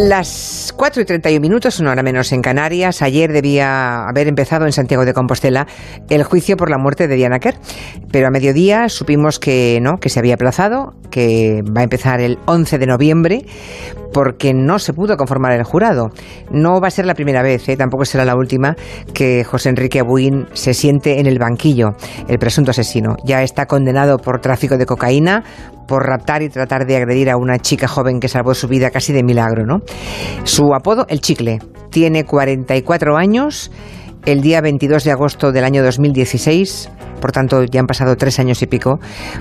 Las 4 y 31 minutos, una hora menos en Canarias. Ayer debía haber empezado en Santiago de Compostela el juicio por la muerte de Diana Kerr. Pero a mediodía supimos que no, que se había aplazado, que va a empezar el 11 de noviembre, porque no se pudo conformar el jurado. No va a ser la primera vez, ¿eh? tampoco será la última, que José Enrique Abuín se siente en el banquillo. El presunto asesino ya está condenado por tráfico de cocaína, por raptar y tratar de agredir a una chica joven que salvó su vida casi de milagro, ¿no? Su apodo, el chicle. Tiene 44 años. El día 22 de agosto del año 2016 por tanto ya han pasado tres años y pico,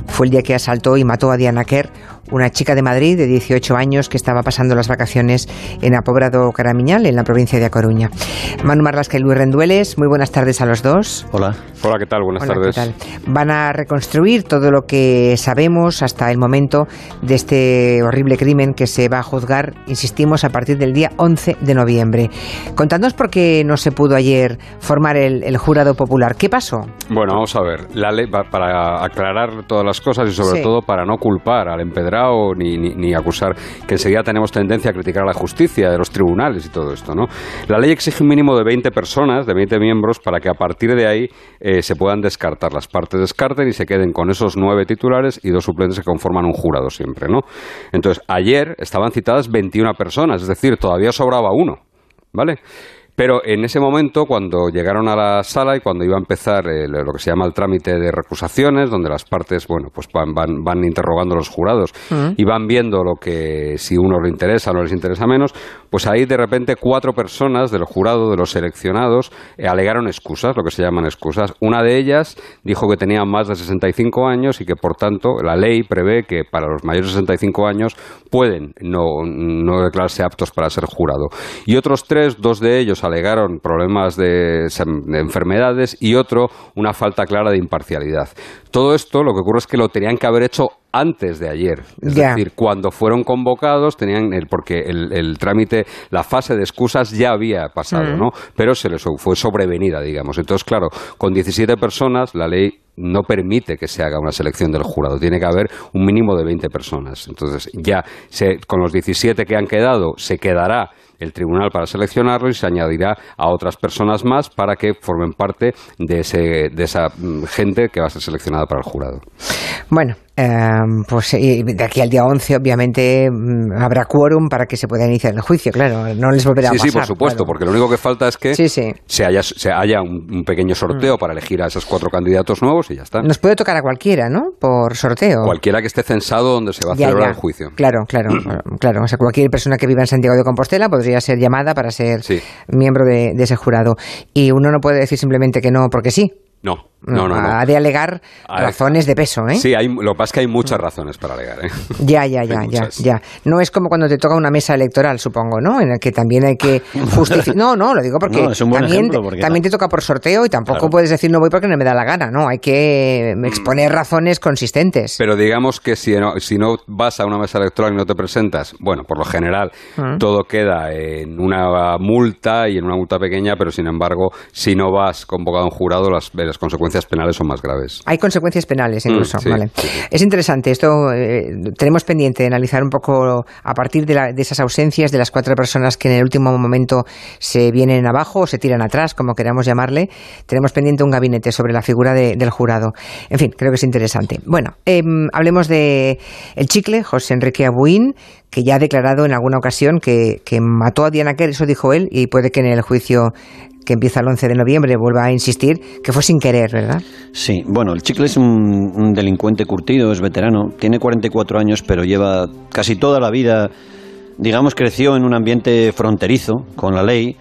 fue el día que asaltó y mató a Diana Kerr, una chica de Madrid de 18 años que estaba pasando las vacaciones en Apobrado Caramiñal, en la provincia de A Coruña. Manu Marlasca y Luis Rendueles, muy buenas tardes a los dos. Hola. Hola, ¿qué tal? Buenas tardes. Van a reconstruir todo lo que sabemos hasta el momento de este horrible crimen que se va a juzgar, insistimos, a partir del día 11 de noviembre. Contadnos por qué no se pudo ayer formar el, el jurado popular. ¿Qué pasó? Bueno, vamos a ver ver, la ley, para aclarar todas las cosas y sobre todo para no culpar al empedrado ni, acusar, que enseguida tenemos tendencia a criticar a la justicia de los tribunales y todo esto, ¿no? La ley exige un mínimo de 20 personas, de 20 miembros, para que a partir de ahí eh, se puedan descartar. Las partes descarten y se queden con esos nueve titulares y dos suplentes que conforman un jurado siempre, ¿no? Entonces, ayer estaban citadas 21 personas, es decir, todavía sobraba uno, ¿vale? Pero en ese momento, cuando llegaron a la sala y cuando iba a empezar lo que se llama el trámite de recusaciones, donde las partes, bueno, pues van, van, van interrogando a los jurados y van viendo lo que si uno le interesa o no les interesa menos, pues ahí de repente cuatro personas del jurado, de los seleccionados, eh, alegaron excusas, lo que se llaman excusas. Una de ellas dijo que tenía más de 65 años y que, por tanto, la ley prevé que para los mayores de 65 años pueden no, no declararse aptos para ser jurado. Y otros tres, dos de ellos alegaron problemas de, enfermedades y otro una falta clara de imparcialidad. Todo esto lo que ocurre es que lo tenían que haber hecho antes de ayer. Es decir, cuando fueron convocados, tenían el, porque el, trámite, la fase de excusas ya había pasado, mm. ¿no? Pero se les fue sobrevenida, digamos. Entonces, claro, con 17 personas, la ley no permite que se haga una selección del jurado. Tiene que haber un mínimo de 20 personas. Entonces, ya con los 17 que han quedado, se quedará el tribunal para seleccionarlo y se añadirá a otras personas más para que formen parte de, ese, de esa mm, gente que va a ser seleccionada para el jurado. Bueno, Em, pues de aquí al día 11 obviamente mm, habrá quórum para que se pueda iniciar el juicio, claro, no les volverá a pasar. Sí, por supuesto, porque lo único que falta es que Se, haya, se haya un, pequeño sorteo mm. para elegir a esos cuatro candidatos nuevos y ya está. Nos puede tocar a cualquiera, ¿no? Por sorteo. Cualquiera que esté censado donde se va a celebrar el juicio. Claro, claro, claro. O sea, cualquier persona que viva en Santiago de Compostela podría ser llamada para ser miembro de ese jurado. Y uno no puede decir simplemente que no porque sí. No, no, no, Ha de alegar razones de peso, ¿eh? Sí, hay, lo que pasa es que hay muchas razones para alegar, ¿eh? Ya, ya, ya, ya, ya. No es como cuando te toca una mesa electoral, supongo, ¿no? En el que también hay que justificar... No, no, lo digo porque, también, también te toca por sorteo y tampoco puedes decir no voy porque no me da la gana, ¿no? Hay que exponer razones consistentes. Pero digamos que si no, si no vas a una mesa electoral y no te presentas, bueno, por lo general mm. todo queda en una multa y en una multa pequeña, pero sin embargo, si no vas convocado a un jurado, las, las consecuencias penales son más graves. Hay consecuencias penales mm, incluso, vale. Es interesante, esto eh, tenemos pendiente de analizar un poco a partir de, esas ausencias de las cuatro personas que en el último momento se vienen abajo o se tiran atrás, como queramos llamarle. Tenemos pendiente un gabinete sobre la figura del jurado. En fin, creo que es interesante. Bueno, em, hablemos de el chicle, José Enrique Abuín, que ya ha declarado en alguna ocasión que, que mató a Diana Kerr, eso dijo él, y puede que en el juicio que empieza el 11 de noviembre, vuelva a insistir, que fue sin querer, ¿verdad? Sí, bueno, el chicle es un, delincuente curtido, es veterano, tiene 44 años, pero lleva casi toda la vida, digamos, creció en un ambiente fronterizo con la ley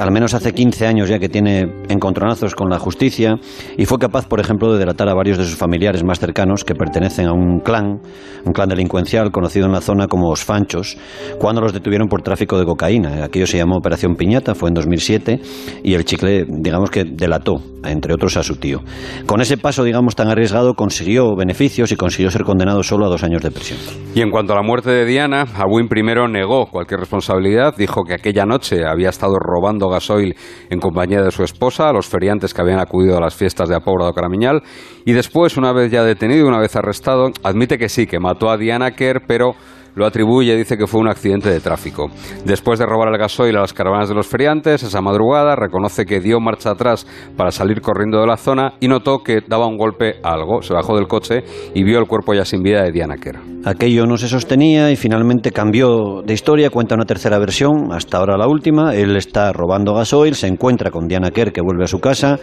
al menos hace 15 años ya que tiene encontronazos con la justicia y fue capaz, por ejemplo, de delatar a varios de sus familiares más cercanos que pertenecen a un clan, un clan delincuencial conocido en la zona como Os Fanchos, cuando los detuvieron por tráfico de cocaína. Aquello se llamó Operación Piñata, fue en 2007 y el chicle, digamos que delató, entre otros, a su tío. Con ese paso, digamos, tan arriesgado, consiguió beneficios y consiguió ser condenado solo a dos años de prisión. Y en cuanto a la muerte de Diana, Abuin primero negó cualquier responsabilidad, dijo que aquella noche había estado robando gasoil en compañía de su esposa, a los feriantes que habían acudido a las fiestas de Apóbrado Caramiñal, y después, una vez ya detenido, una vez arrestado, admite que sí, que mató a Diana Kerr, pero lo atribuye, dice que fue un accidente de tráfico. Después de robar el gasoil a las caravanas de los feriantes, esa madrugada reconoce que dio marcha atrás para salir corriendo de la zona y notó que daba un golpe a algo. Se bajó del coche y vio el cuerpo ya sin vida de Diana Kerr. Aquello no se sostenía y finalmente cambió de historia, cuenta una tercera versión, hasta ahora la última. Él está robando gasoil, se encuentra con Diana Kerr que vuelve a su casa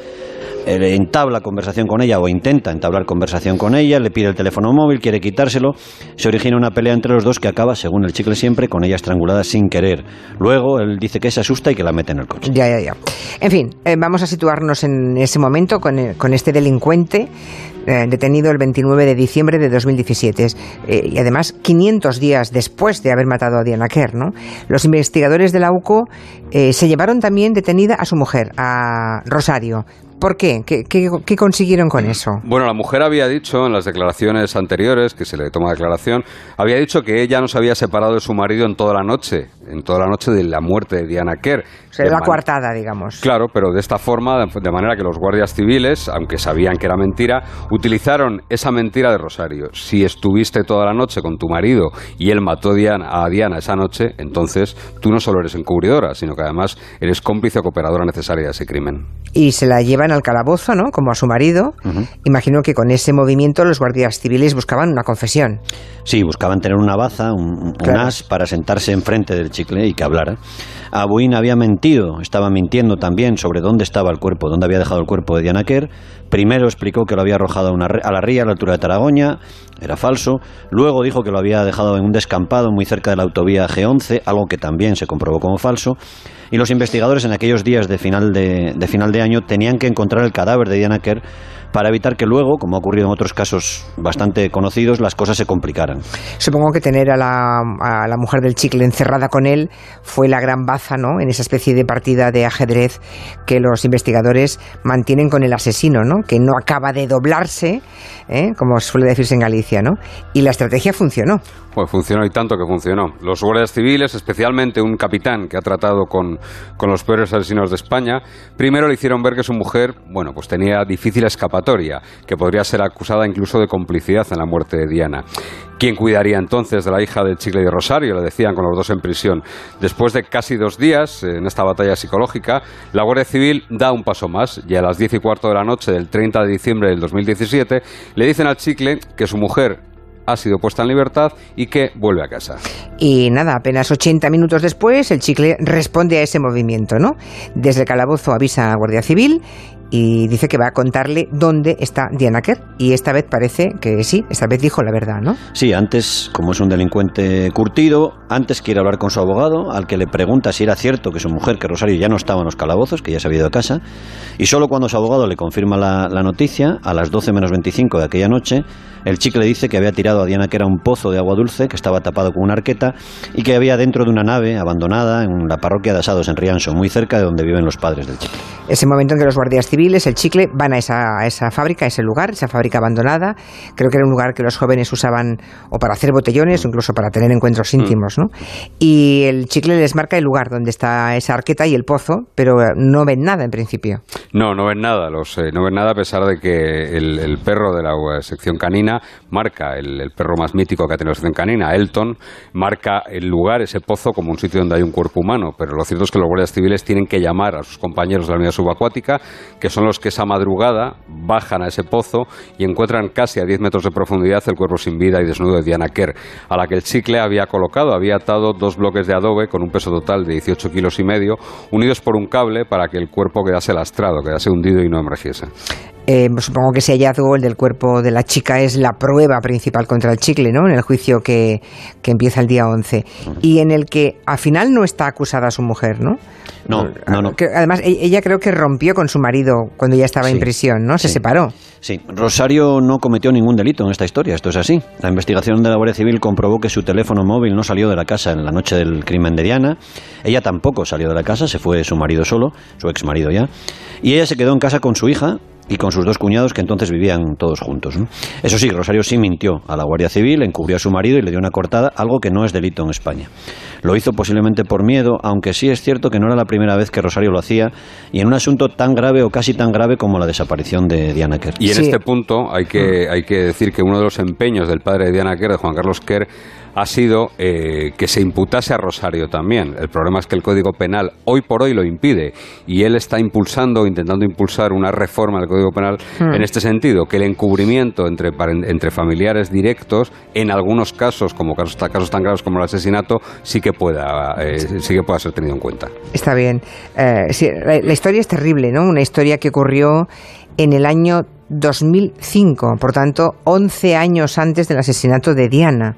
entabla conversación con ella o intenta entablar conversación con ella, le pide el teléfono móvil, quiere quitárselo, se origina una pelea entre los dos que acaba, según el chicle siempre, con ella estrangulada sin querer. Luego él dice que se asusta y que la mete en el coche. Ya, ya, ya. En fin, eh, vamos a situarnos en ese momento con, eh, con este delincuente eh, detenido el 29 de diciembre de 2017 y además 500 días después de haber matado a Diana Kerr. ¿no? Los investigadores de la UCO se llevaron también detenida a su mujer, a Rosario, ¿Por qué? ¿Qué, consiguieron con eso? Bueno, la mujer había dicho en las declaraciones anteriores, que se le toma declaración, había dicho que ella no se había separado de su marido en toda la noche, en toda la noche de la muerte de Diana Kerr. O sea, la coartada, digamos. Claro, pero de esta forma, de manera que los guardias civiles, aunque sabían que era mentira, utilizaron esa mentira de Rosario. Si estuviste toda la noche con tu marido y él mató a Diana esa noche, entonces tú no solo eres encubridora, sino que además eres cómplice o cooperadora necesaria de ese crimen. Y se la llevan al calabozo, ¿no? Como a su marido. Imagino que con ese movimiento los guardias civiles buscaban una confesión. Sí, buscaban tener una baza, un, as para sentarse enfrente del chicle y que hablara. Abuin había mentido, estaba mintiendo también sobre dónde estaba el cuerpo, dónde había dejado el cuerpo de Diana Kerr. Primero explicó que lo había arrojado a, la ría a la altura de Taragoña, era falso. Luego dijo que lo había dejado en un descampado muy cerca de la autovía G11, algo que también se comprobó como falso. Y los investigadores en aquellos días de final de, de final de año tenían que encontrar el cadáver de Diana Kerr para evitar que luego, como ha ocurrido en otros casos bastante conocidos, las cosas se complicaran. Supongo que tener a la, a la mujer del chicle encerrada con él fue la gran baza, ¿no? En esa especie de partida de ajedrez que los investigadores mantienen con el asesino, ¿no? Que no acaba de doblarse, ¿eh? como suele decirse en Galicia, ¿no? Y la estrategia funcionó. Pues funcionó y tanto que funcionó. Los guardias civiles, especialmente un capitán que ha tratado con, con los peores asesinos de España, primero le hicieron ver que su mujer, bueno, pues tenía difícil escapatoria, que podría ser acusada incluso de complicidad en la muerte de Diana. ¿Quién cuidaría entonces de la hija del Chicle de Rosario? Le decían con los dos en prisión. Después de casi dos días en esta batalla psicológica, la Guardia Civil da un paso más y a las diez y cuarto de la noche del 30 de diciembre del 2017 le dicen al Chicle que su mujer ha sido puesta en libertad y que vuelve a casa. Y nada, apenas 80 minutos después, el chicle responde a ese movimiento, ¿no? Desde el calabozo avisa a Guardia Civil y dice que va a contarle dónde está Diana Kerr. Y esta vez parece que sí, esta vez dijo la verdad, ¿no? Sí, antes, como es un delincuente curtido, antes quiere hablar con su abogado, al que le pregunta si era cierto que su mujer, que Rosario, ya no estaba en los calabozos, que ya se había ido a casa. Y solo cuando su abogado le confirma la, la noticia, a las 12 menos 25 de aquella noche, el chicle dice que había tirado a Diana que era un pozo de agua dulce, que estaba tapado con una arqueta y que había dentro de una nave abandonada en la parroquia de Asados en Rianso, muy cerca de donde viven los padres del chicle. Ese momento en que los guardias civiles, el chicle, van a esa, a esa fábrica, a ese lugar, esa fábrica abandonada. Creo que era un lugar que los jóvenes usaban o para hacer botellones o incluso para tener encuentros mm. íntimos, ¿no? Y el chicle les marca el lugar donde está esa arqueta y el pozo, pero no ven nada en principio. No, no ven nada, los, eh, no ven nada a pesar de que el, el perro de la sección canina marca el, perro más mítico que ha tenido la sección canina, Elton, marca el lugar, ese pozo, como un sitio donde hay un cuerpo humano. Pero lo cierto es que los guardias civiles tienen que llamar a sus compañeros de la unidad subacuática, que son los que esa madrugada bajan a ese pozo y encuentran casi a 10 metros de profundidad el cuerpo sin vida y desnudo de Diana Kerr, a la que el chicle había colocado, había atado dos bloques de adobe con un peso total de 18 kilos y medio, unidos por un cable para que el cuerpo quedase lastrado, quedase hundido y no emergiese. Eh, supongo que ese hallazgo, el del cuerpo de la chica, es la prueba principal contra el chicle, ¿no? En el juicio que, que empieza el día 11. Y en el que al final no está acusada su mujer, ¿no? No, no, no. además, e-, ella creo que rompió con su marido cuando ya estaba en prisión, ¿no? Se separó. Sí, Rosario no cometió ningún delito en esta historia, esto es así. La investigación de la Guardia Civil comprobó que su teléfono móvil no salió de la casa en la noche del crimen de Diana. Ella tampoco salió de la casa, se fue su marido solo, su ex marido ya. Y ella se quedó en casa con su hija y con sus dos cuñados que entonces vivían todos juntos. Eso sí, Rosario sí mintió a la Guardia Civil, encubrió a su marido y le dio una cortada, algo que no es delito en España. Lo hizo posiblemente por miedo, aunque sí es cierto que no era la primera vez que Rosario lo hacía y en un asunto tan grave o casi tan grave como la desaparición de Diana Kerr. Y en este punto hay que, hay que decir que uno de los empeños del padre de Diana Kerr, de Juan Carlos Kerr, ha sido eh, que se imputase a Rosario también. El problema es que el Código Penal hoy por hoy lo impide y él está impulsando, intentando impulsar una reforma del Código Penal hmm. en este sentido, que el encubrimiento entre, entre familiares directos, en algunos casos, como casos, casos tan graves como el asesinato, sí que pueda, eh, sí que pueda ser tenido en cuenta. Está bien. Eh, la, historia es terrible, ¿no? Una historia que ocurrió en el año 2005, por tanto, 11 años antes del asesinato de Diana.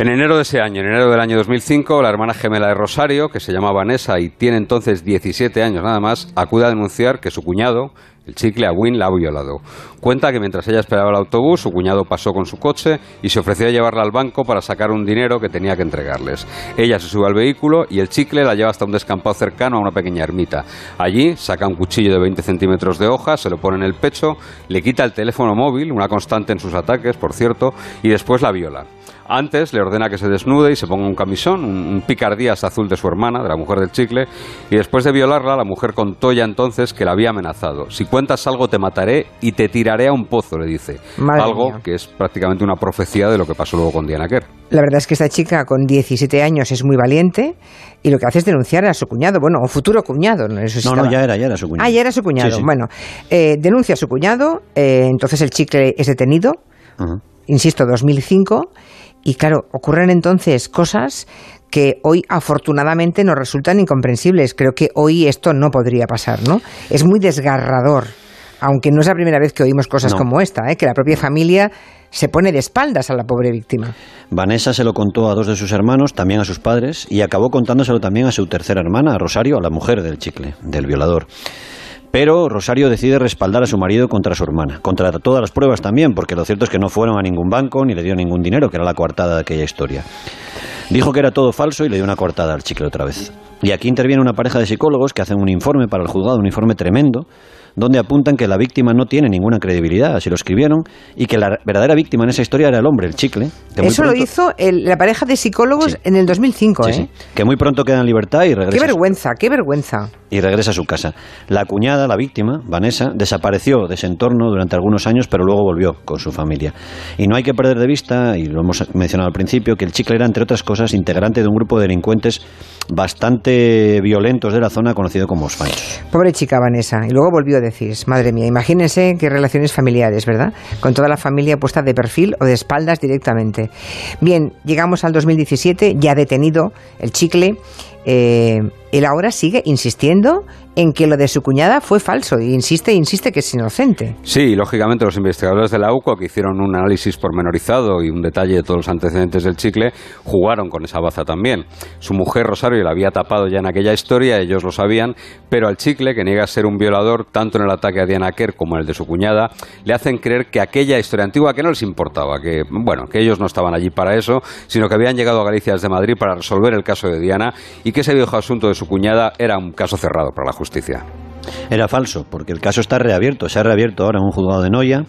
En enero de ese año, en enero del año 2005, la hermana gemela de Rosario, que se llama Vanessa y tiene entonces 17 años nada más, acude a denunciar que su cuñado, el chicle Win la ha violado. Cuenta que mientras ella esperaba el autobús, su cuñado pasó con su coche y se ofreció a llevarla al banco para sacar un dinero que tenía que entregarles. Ella se sube al vehículo y el chicle la lleva hasta un descampado cercano a una pequeña ermita. Allí saca un cuchillo de 20 centímetros de hoja, se lo pone en el pecho, le quita el teléfono móvil, una constante en sus ataques, por cierto, y después la viola. Antes le ordena que se desnude y se ponga un camisón, un, picardías azul de su hermana, de la mujer del chicle, y después de violarla, la mujer contó ya entonces que la había amenazado. Si cuentas algo te mataré y te tiraré a un pozo, le dice. algo que es prácticamente una profecía de lo que pasó luego con Diana Kerr. La verdad es que esta chica con 17 años es muy valiente y lo que hace es denunciar a su cuñado, bueno, o futuro cuñado. No, no, ya era, ya era su cuñado. Ah, ya era su cuñado. Bueno, eh, denuncia a su cuñado, eh, entonces el chicle es detenido, insisto, 2005 y claro, ocurren entonces cosas que hoy afortunadamente nos resultan incomprensibles. Creo que hoy esto no podría pasar, ¿no? Es muy desgarrador, aunque no es la primera vez que oímos cosas como esta, ¿eh? que la propia familia se pone de espaldas a la pobre víctima. Vanessa se lo contó a dos de sus hermanos, también a sus padres, y acabó contándoselo también a su tercera hermana, a Rosario, a la mujer del chicle, del violador. Pero Rosario decide respaldar a su marido contra su hermana, contra todas las pruebas también, porque lo cierto es que no fueron a ningún banco ni le dio ningún dinero, que era la coartada de aquella historia. Dijo que era todo falso y le dio una coartada al chicle otra vez. Y aquí interviene una pareja de psicólogos que hacen un informe para el juzgado, un informe tremendo, donde apuntan que la víctima no tiene ninguna credibilidad, así lo escribieron, y que la verdadera víctima en esa historia era el hombre, el chicle. Eso lo hizo la pareja de psicólogos en el 2005, ¿eh? Que muy pronto queda en libertad y regresa. Qué vergüenza, qué vergüenza. Y regresa a su casa. La cuñada, la víctima, Vanessa, desapareció de ese entorno durante algunos años, pero luego volvió con su familia. Y no hay que perder de vista, y lo hemos mencionado al principio, que el chicle era, entre otras cosas, integrante de un grupo de delincuentes bastante violentos de la zona conocido como los Pobre chica Vanessa. Y luego volvió madre mía, imagínense qué relaciones familiares, ¿verdad? Con toda la familia puesta de perfil o de espaldas directamente. Bien, llegamos al 2017, ya detenido el chicle. Eh, él ahora sigue insistiendo en que lo de su cuñada fue falso insiste insiste que es inocente. Sí, lógicamente los investigadores de la UCO que hicieron un análisis pormenorizado y un detalle de todos los antecedentes del chicle jugaron con esa baza también. Su mujer Rosario la había tapado ya en aquella historia, ellos lo sabían, pero al chicle, que niega ser un violador tanto en el ataque a Diana Kerr como en el de su cuñada, le hacen creer que aquella historia antigua que no les importaba, que bueno, que ellos no estaban allí para eso, sino que habían llegado a Galicia desde Madrid para resolver el caso de Diana y que ese viejo asunto de su cuñada era un caso cerrado para la justicia. Era falso, porque el caso está reabierto. Se ha reabierto ahora en un juzgado de Noya,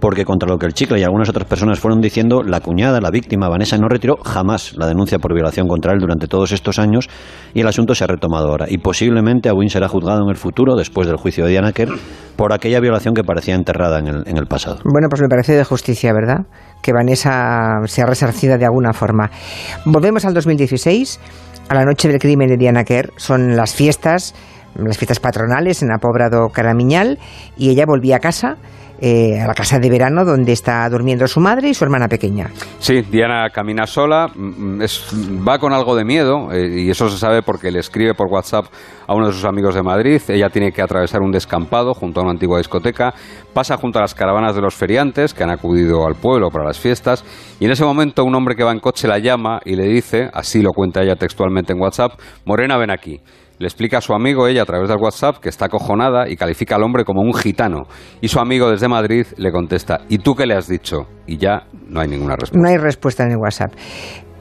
porque contra lo que el chicle y algunas otras personas fueron diciendo, la cuñada, la víctima, Vanessa, no retiró jamás la denuncia por violación contra él durante todos estos años y el asunto se ha retomado ahora. Y posiblemente Aún será juzgado en el futuro, después del juicio de Diana Kerr, por aquella violación que parecía enterrada en el, en el pasado. Bueno, pues me parece de justicia, ¿verdad? Que Vanessa sea resarcida de alguna forma. Volvemos al 2016 a la noche del crimen de Diana Kerr son las fiestas, las fiestas patronales en Apobrado Caramiñal y ella volvía a casa. Eh, a la casa de verano donde está durmiendo su madre y su hermana pequeña. Sí, Diana camina sola, mm, va con algo de miedo eh, y eso se sabe porque le escribe por WhatsApp a uno de sus amigos de Madrid. Ella tiene que atravesar un descampado junto a una antigua discoteca, pasa junto a las caravanas de los feriantes que han acudido al pueblo para las fiestas y en ese momento un hombre que va en coche la llama y le dice, así lo cuenta ella textualmente en WhatsApp, Morena, ven aquí. Le explica a su amigo ella a través del WhatsApp que está acojonada y califica al hombre como un gitano. Y su amigo desde Madrid le contesta, ¿y tú qué le has dicho? Y ya no hay ninguna respuesta. No hay respuesta en el WhatsApp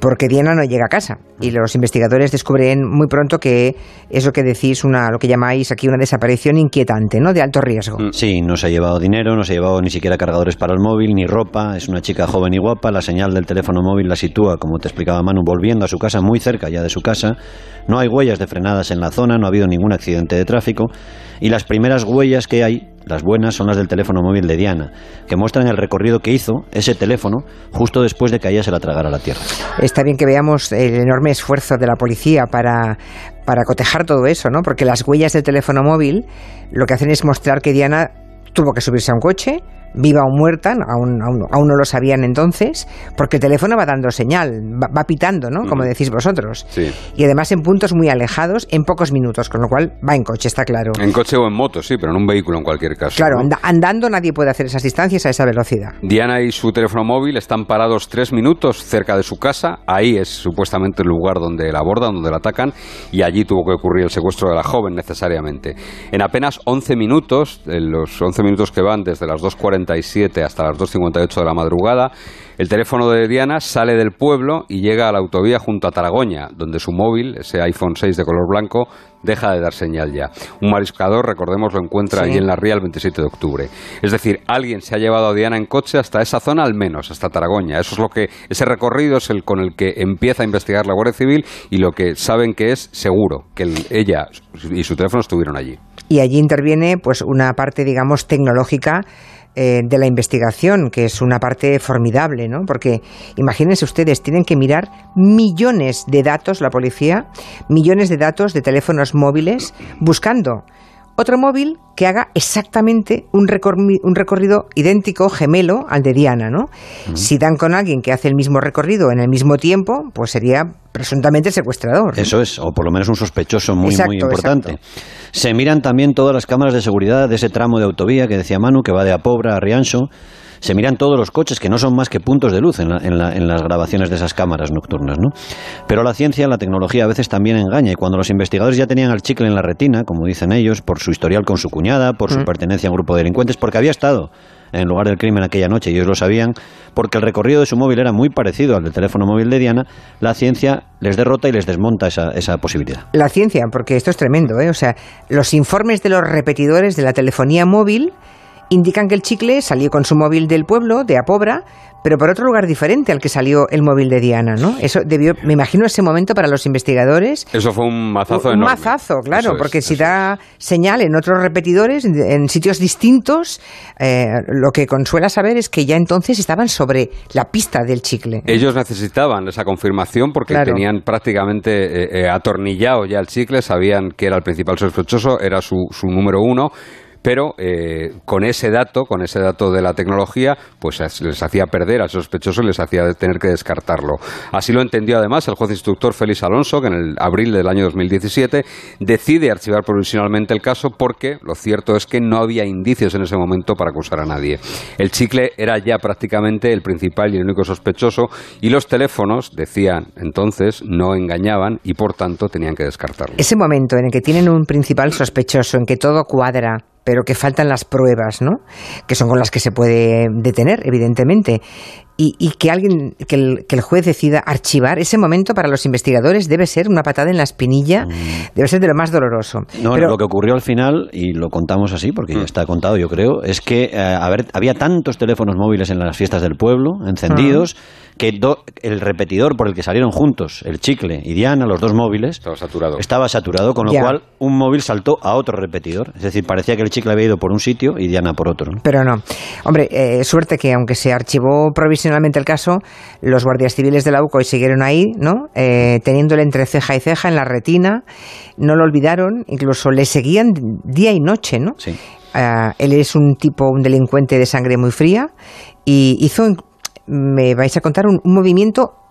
porque Diana no llega a casa y los investigadores descubren muy pronto que eso que decís, una, lo que llamáis aquí una desaparición inquietante, ¿no? De alto riesgo. Mm. Sí, no se ha llevado dinero, no se ha llevado ni siquiera cargadores para el móvil, ni ropa, es una chica joven y guapa, la señal del teléfono móvil la sitúa, como te explicaba Manu, volviendo a su casa, muy cerca ya de su casa, no hay huellas de frenadas en la zona, no ha habido ningún accidente de tráfico Y las primeras huellas que hay, las buenas, son las del teléfono móvil de Diana, que muestran el recorrido que hizo ese teléfono justo después de que ella se la tragara la tierra. Está bien que veamos el enorme esfuerzo de la policía para, para cotejar todo eso, ¿no? Porque las huellas del teléfono móvil lo que hacen es mostrar que Diana tuvo que subirse a un coche, viva o muerta, aún, aún, no lo sabían entonces, porque el teléfono va dando señal, va, pitando, ¿no? Como decís vosotros. Y además en puntos muy alejados, en pocos minutos, con lo cual va en coche, está claro. En coche o en moto, sí, pero en un vehículo en cualquier caso. Claro, andando nadie puede hacer esas distancias a esa velocidad. Diana y su teléfono móvil están parados tres minutos cerca de su casa, ahí es supuestamente el lugar donde la abordan, donde la atacan, y allí tuvo que ocurrir el secuestro de la joven necesariamente. En apenas 11 minutos, en los 11 minutos que van desde las 2.40 hasta las 2.58 de la madrugada, el teléfono de Diana sale del pueblo y llega a la autovía junto a Taragoña, donde su móvil, ese iPhone 6 de color blanco, deja de dar señal ya. Un mariscador, recordemos, lo encuentra allí en la ría el 27 de octubre. Es decir, alguien se ha llevado a Diana en coche hasta esa zona al menos, hasta Taragoña. Eso es lo que ese recorrido es el con el que empieza a investigar la Guardia Civil y lo que saben que es seguro que ella y su teléfono estuvieron allí. Y allí interviene pues una parte digamos tecnológica eh, de la investigación, que es una parte formidable, ¿no? Porque imagínense ustedes, tienen que mirar millones de datos, la policía, millones de datos de teléfonos móviles, buscando otro móvil que haga exactamente un, un recorrido idéntico, gemelo al de Diana, ¿no? Si dan con alguien que hace el mismo recorrido en el mismo tiempo, pues sería presuntamente secuestrador. Eso es, o por lo menos un sospechoso muy, muy importante. Se miran también todas las cámaras de seguridad de ese tramo de autovía que decía Manu, que va de Apobra a Riancho se miran todos los coches, que no son más que puntos de luz en, las grabaciones de esas cámaras nocturnas. ¿no? Pero la ciencia, la tecnología a veces también engaña, y cuando los investigadores ya tenían al chicle en la retina, como dicen ellos, por su historial con su cuñada, por su mm. pertenencia a un grupo de delincuentes, porque había estado en el lugar del crimen aquella noche y ellos lo sabían, porque el recorrido de su móvil era muy parecido al del teléfono móvil de Diana, la ciencia les derrota y les desmonta esa, esa posibilidad. La ciencia, porque esto es tremendo, ¿eh? o sea, los informes de los repetidores de la telefonía móvil indican que el chicle salió con su móvil del pueblo, de Apobra, pero por otro lugar diferente al que salió el móvil de Diana, ¿no? Eso debió, me imagino ese momento para los investigadores. Eso fue un mazazo un, enorme. Un mazazo, claro, porque si da señal en otros repetidores, en sitios distintos, eh, lo que consuela saber es que ya entonces estaban sobre la pista del chicle. Ellos necesitaban esa confirmación porque tenían prácticamente eh, eh, atornillado ya el chicle, sabían que era el principal sospechoso, era su, su número uno pero eh, con ese dato, con ese dato de la tecnología, pues les hacía perder a esos sospechosos y les hacía tener que descartarlo. Así lo entendió además el juez instructor Félix Alonso, que en el abril del año 2017 decide archivar provisionalmente el caso porque lo cierto es que no había indicios en ese momento para acusar a nadie. El chicle era ya prácticamente el principal y el único sospechoso y los teléfonos, decían entonces, no engañaban y por tanto tenían que descartarlo. Ese momento en el que tienen un principal sospechoso, en que todo cuadra, pero que faltan las pruebas, ¿no? Que son con las que se puede detener, evidentemente y, que alguien, que el, juez decida archivar, ese momento para los investigadores debe ser una patada en la espinilla, mm. debe ser de lo más doloroso. No, lo que ocurrió al final, y lo contamos así, porque ya mm. está contado yo creo, es que eh, había tantos teléfonos móviles en las fiestas del pueblo, encendidos, ah. que el repetidor por el que salieron juntos, el chicle y Diana, los dos móviles, estaba saturado, estaba saturado con lo cual un móvil saltó a otro repetidor. Es decir, parecía que el chicle había ido por un sitio y Diana por otro. Pero no. Hombre, eh, suerte que aunque se archivó provisionalmente, Finalmente el caso, los guardias civiles de la UCO siguieron ahí, ¿no? Eh, teniéndole entre ceja y ceja en la retina, no lo olvidaron, incluso le seguían día y noche, ¿no? Sí. Ah, él es un tipo, un delincuente de sangre muy fría y hizo, me vais a contar, un movimiento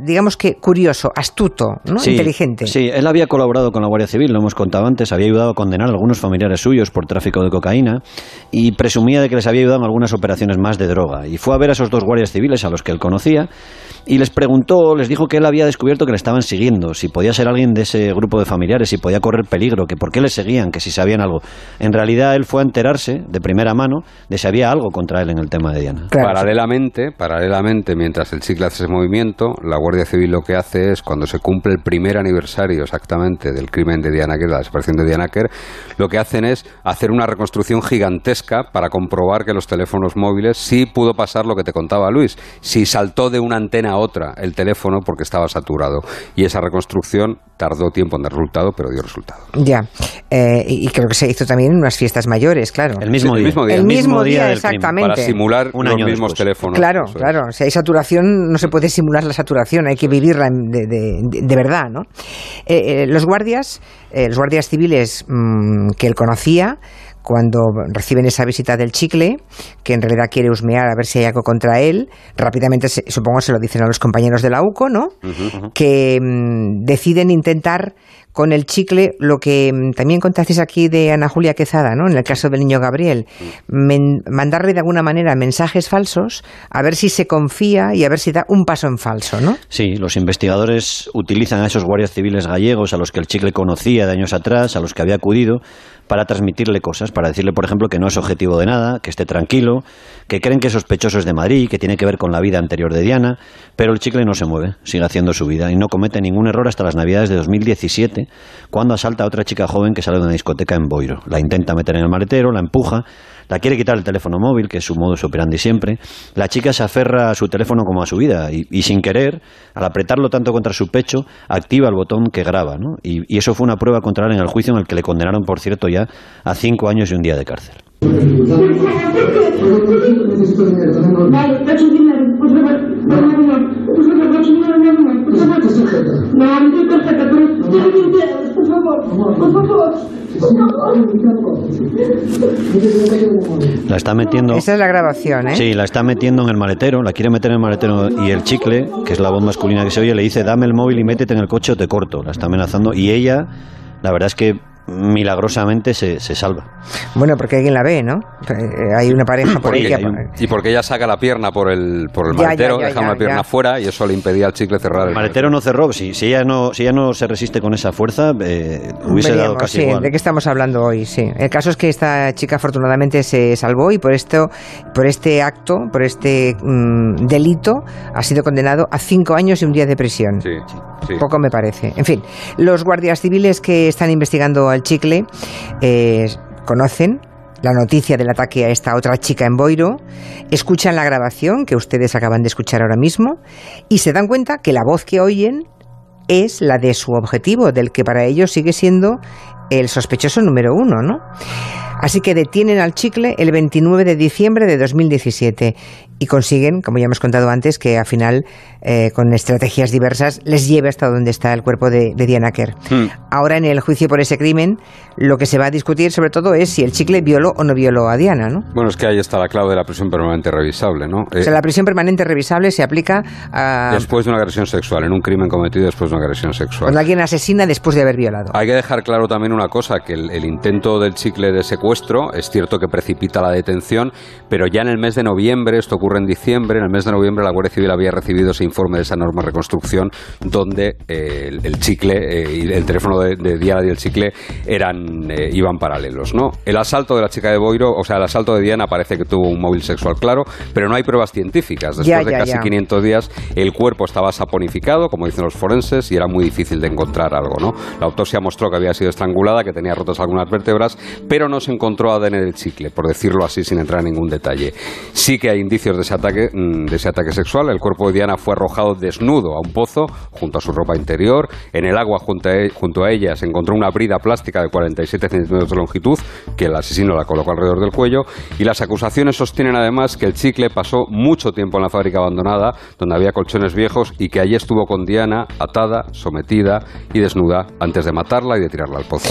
digamos que curioso, astuto, ¿no? inteligente. Sí, él había colaborado con la Guardia Civil, lo hemos contado antes, había ayudado a condenar a algunos familiares suyos por tráfico de cocaína y presumía de que les había ayudado en algunas operaciones más de droga. Y fue a ver a esos dos guardias civiles a los que él conocía y les preguntó, les dijo que él había descubierto que le estaban siguiendo, si podía ser alguien de ese grupo de familiares, si podía correr peligro, que por qué le seguían, que si sabían algo. En realidad él fue a enterarse de primera mano de si había algo contra él en el tema de Diana. Paralelamente, paralelamente, mientras el chicle hace ese movimiento, la Guardia Civil lo que hace es, cuando se cumple el primer aniversario exactamente del crimen de Diana Kerr, la desaparición de Diana Kerr, lo que hacen es hacer una reconstrucción gigantesca para comprobar que los teléfonos móviles sí pudo pasar lo que te contaba Luis, si saltó de una antena a otra el teléfono porque estaba saturado. Y esa reconstrucción tardó tiempo en dar resultado, pero dio resultado. Ya, eh, y creo que se hizo también en unas fiestas mayores, claro. El mismo, día. El mismo día, exactamente. Para simular Un los mismos teléfonos. Claro, claro. Si hay saturación, no se puede simular la saturación, hay que vivirla de, verdad, ¿no? Eh, eh, los guardias, los guardias civiles mm, que él conocía, cuando reciben esa visita del chicle, que en realidad quiere husmear a ver si hay algo contra él, rápidamente supongo se lo dicen a los compañeros de la UCO, ¿no? Que mm, deciden intentar con el chicle lo que mm, también contasteis aquí de Ana Julia Quezada, ¿no? En el caso del niño Gabriel, mandarle de alguna manera mensajes falsos a ver si se confía y a ver si da un paso en falso, ¿no? Sí, los investigadores utilizan a esos guardias civiles gallegos a los que el chicle conocía de años atrás, a los que había acudido para transmitirle cosas, para decirle, por ejemplo, que no es objetivo de nada, que esté tranquilo, que creen que es sospechoso es de Madrid, que tiene que ver con la vida anterior de Diana, pero el chicle no se mueve, sigue haciendo su vida y no comete ningún error hasta las Navidades de 2017, cuando asalta a otra chica joven que sale de una discoteca en Boiro. La intenta meter en el maletero, la empuja, la quiere quitar el teléfono móvil, que es su modus operandi siempre. La chica se aferra a su teléfono como a su vida y, sin querer, al apretarlo tanto contra su pecho, activa el botón que graba. ¿no? Y, eso fue una prueba contra él en el juicio en el que le condenaron, por cierto, ya a cinco años y un día de cárcel. La está metiendo. Esa es la grabación, ¿eh? Sí, la está metiendo en el maletero, la quiere meter en el maletero y el chicle, que es la voz masculina que se oye, le dice: Dame el móvil y métete en el coche o te corto. La está amenazando y ella, la verdad es que milagrosamente se, se, salva. Bueno, porque alguien la ve, ¿no? Eh, hay una pareja por ella. Y porque ella saca la pierna por el, por el maletero, deja una pierna fuera y eso le impedía al chicle cerrar el, maletero. no cerró. Si, si, ella no, si ella no se resiste con esa fuerza, eh, hubiese dado casi sí, ¿De qué estamos hablando hoy? Sí. El caso es que esta chica afortunadamente se salvó y por esto, por este acto, por este mm, delito, ha sido condenado a cinco años y un día de prisión. Sí, sí. Poco me parece. En fin, los guardias civiles que están investigando el chicle eh, conocen la noticia del ataque a esta otra chica en Boiro, escuchan la grabación que ustedes acaban de escuchar ahora mismo y se dan cuenta que la voz que oyen es la de su objetivo, del que para ellos sigue siendo el sospechoso número uno, ¿no? Así que detienen al chicle el 29 de diciembre de 2017 y consiguen, como ya hemos contado antes, que al final, eh, con estrategias diversas, les lleve hasta donde está el cuerpo de, Diana Kerr. Hmm. Ahora, en el juicio por ese crimen, lo que se va a discutir sobre todo es si el chicle violó o no violó a Diana, ¿no? Bueno, es que ahí está la clave de la prisión permanente revisable, ¿no? o sea, la prisión permanente revisable se aplica a... Después de una agresión sexual, en un crimen cometido después de una agresión sexual. Cuando alguien asesina después de haber violado. Hay que dejar claro también una cosa, que el, el intento del chicle de secuestro es cierto que precipita la detención, pero ya en el mes de noviembre, esto ocurre en diciembre, en el mes de noviembre la Guardia Civil había recibido ese informe de esa enorme reconstrucción donde eh, el, chicle eh, y el teléfono de, Diana y el chicle eran eh, iban paralelos, ¿no? El asalto de la chica de Boiro, o sea, el asalto de Diana parece que tuvo un móvil sexual claro, pero no hay pruebas científicas. Después de casi 500 días el cuerpo estaba saponificado, como dicen los forenses, y era muy difícil de encontrar algo, ¿no? La autopsia mostró que había sido estrangulada, que tenía rotas algunas vértebras, pero no se encontró ADN del chicle, por decirlo así sin entrar en ningún detalle. Sí que hay indicios de ese ataque, mm, de ese ataque sexual. El cuerpo de Diana fue arrojado desnudo a un pozo junto a su ropa interior. En el agua junto a, e, ella se encontró una brida plástica de 47 centímetros de longitud que el asesino la colocó alrededor del cuello. Y las acusaciones sostienen además que el chicle pasó mucho tiempo en la fábrica abandonada, donde había colchones viejos, y que allí estuvo con Diana atada, sometida y desnuda antes de matarla y de tirarla al pozo.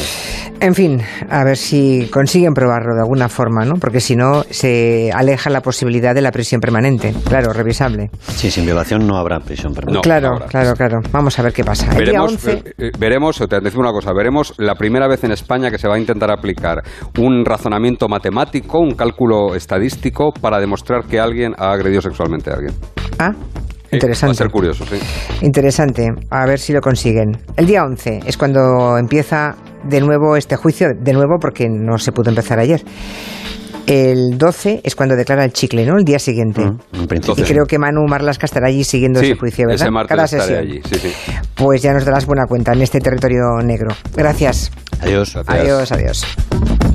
En fin, a ver si consiguen probarlo de alguna forma, ¿no? Porque si no, se aleja la posibilidad de la prisión permanente. Claro, revisable. Sí, sin violación no habrá prisión permanente. claro, claro, claro. Vamos a ver qué pasa. Veremos, eh, eh, veremos, te decir una cosa, veremos la primera vez en España que se va a intentar aplicar un razonamiento matemático, un cálculo estadístico para demostrar que alguien ha agredido sexualmente a alguien. Ah, Interesante. va a ser curioso, sí. Interesante. A ver si lo consiguen. El día 11 es cuando empieza de nuevo este juicio, de nuevo porque no se pudo empezar ayer. El 12 es cuando declara el chicle, ¿no? El día siguiente. Mm, y creo que Manu Marlasca estará allí siguiendo ese juicio, ¿verdad? Ese martes Cada sesión. Allí. Sí, sí. Pues ya nos darás buena cuenta en este territorio negro. Gracias. Adiós. Adiós, adiós.